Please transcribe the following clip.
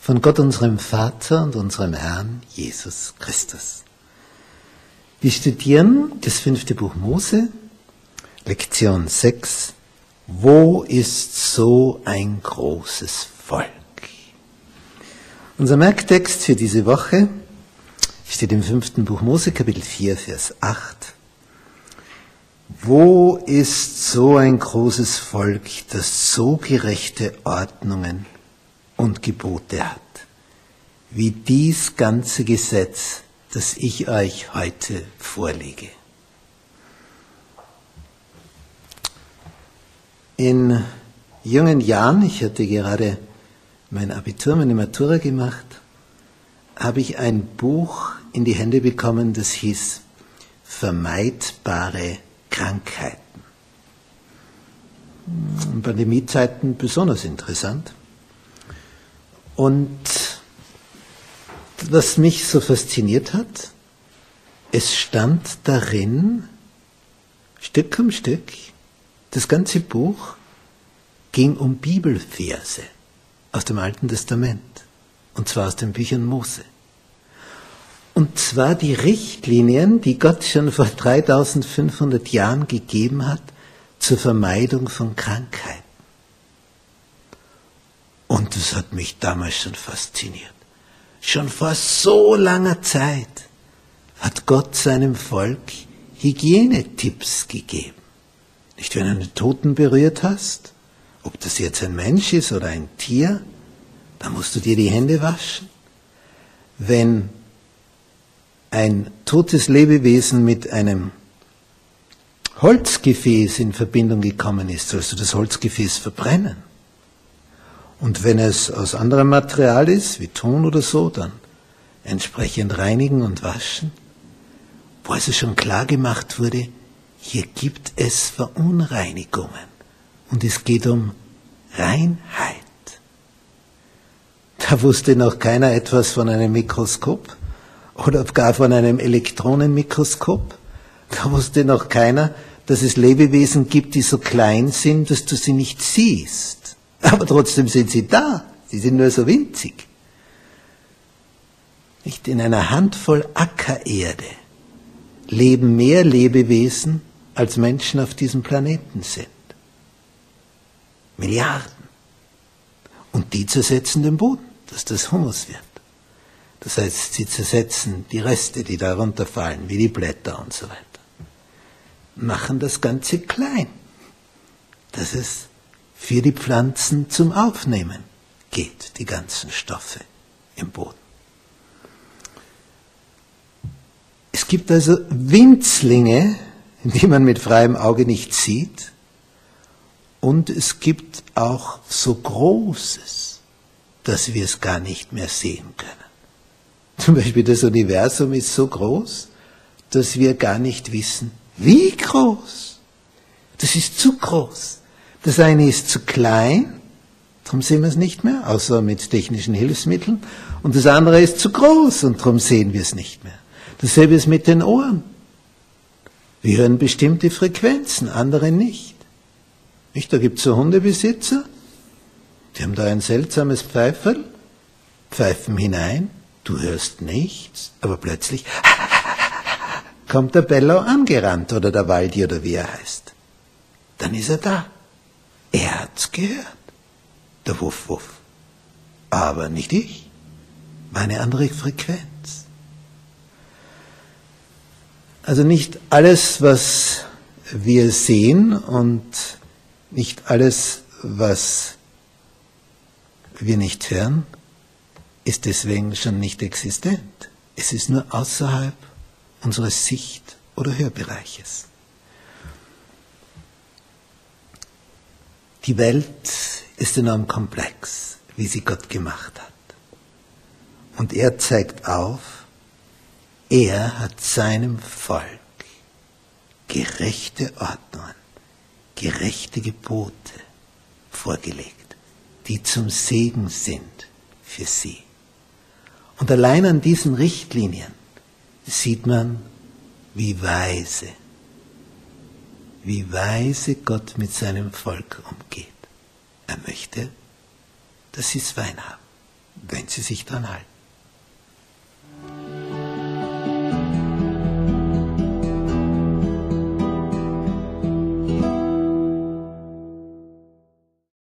von Gott unserem Vater und unserem Herrn Jesus Christus. Wir studieren das fünfte Buch Mose, Lektion 6. Wo ist so ein großes Volk? Unser Merktext für diese Woche steht im fünften Buch Mose, Kapitel 4, Vers 8. Wo ist so ein großes Volk, das so gerechte Ordnungen und Gebote hat, wie dies ganze Gesetz, das ich euch heute vorlege. In jungen Jahren, ich hatte gerade mein Abitur, meine Matura gemacht, habe ich ein Buch in die Hände bekommen, das hieß Vermeidbare Krankheiten. In Pandemiezeiten besonders interessant. Und was mich so fasziniert hat, es stand darin, Stück um Stück, das ganze Buch ging um Bibelverse aus dem Alten Testament, und zwar aus den Büchern Mose. Und zwar die Richtlinien, die Gott schon vor 3500 Jahren gegeben hat zur Vermeidung von Krankheiten. Und das hat mich damals schon fasziniert. Schon vor so langer Zeit hat Gott seinem Volk Hygienetipps gegeben. Nicht, wenn du einen Toten berührt hast, ob das jetzt ein Mensch ist oder ein Tier, dann musst du dir die Hände waschen. Wenn ein totes Lebewesen mit einem Holzgefäß in Verbindung gekommen ist, sollst du das Holzgefäß verbrennen. Und wenn es aus anderem Material ist, wie Ton oder so, dann entsprechend reinigen und waschen. Wo also schon klar gemacht wurde, hier gibt es Verunreinigungen und es geht um Reinheit. Da wusste noch keiner etwas von einem Mikroskop oder gar von einem Elektronenmikroskop. Da wusste noch keiner, dass es Lebewesen gibt, die so klein sind, dass du sie nicht siehst. Aber trotzdem sind sie da. Sie sind nur so winzig. Nicht in einer Handvoll Ackererde leben mehr Lebewesen, als Menschen auf diesem Planeten sind. Milliarden. Und die zersetzen den Boden, dass das Humus wird. Das heißt, sie zersetzen die Reste, die darunter fallen, wie die Blätter und so weiter. Machen das Ganze klein, dass es für die Pflanzen zum Aufnehmen geht, die ganzen Stoffe im Boden. Es gibt also Winzlinge, die man mit freiem Auge nicht sieht, und es gibt auch so Großes, dass wir es gar nicht mehr sehen können. Zum Beispiel das Universum ist so groß, dass wir gar nicht wissen, wie groß. Das ist zu groß. Das eine ist zu klein, darum sehen wir es nicht mehr, außer mit technischen Hilfsmitteln. Und das andere ist zu groß und darum sehen wir es nicht mehr. Dasselbe ist mit den Ohren. Wir hören bestimmte Frequenzen, andere nicht. Nicht? Da gibt es so Hundebesitzer, die haben da ein seltsames Pfeiferl, pfeifen hinein, du hörst nichts, aber plötzlich kommt der Bello angerannt oder der Waldi oder wie er heißt. Dann ist er da. Er hat's gehört. Der Wuff Wuff. Aber nicht ich. Meine andere Frequenz. Also nicht alles, was wir sehen und nicht alles, was wir nicht hören, ist deswegen schon nicht existent. Es ist nur außerhalb unseres Sicht- oder Hörbereiches. Die Welt ist enorm komplex, wie sie Gott gemacht hat. Und er zeigt auf, er hat seinem Volk gerechte Ordnungen, gerechte Gebote vorgelegt, die zum Segen sind für sie. Und allein an diesen Richtlinien sieht man, wie weise, wie weise Gott mit seinem Volk umgeht. Er möchte, dass sie es fein haben, wenn sie sich dran halten.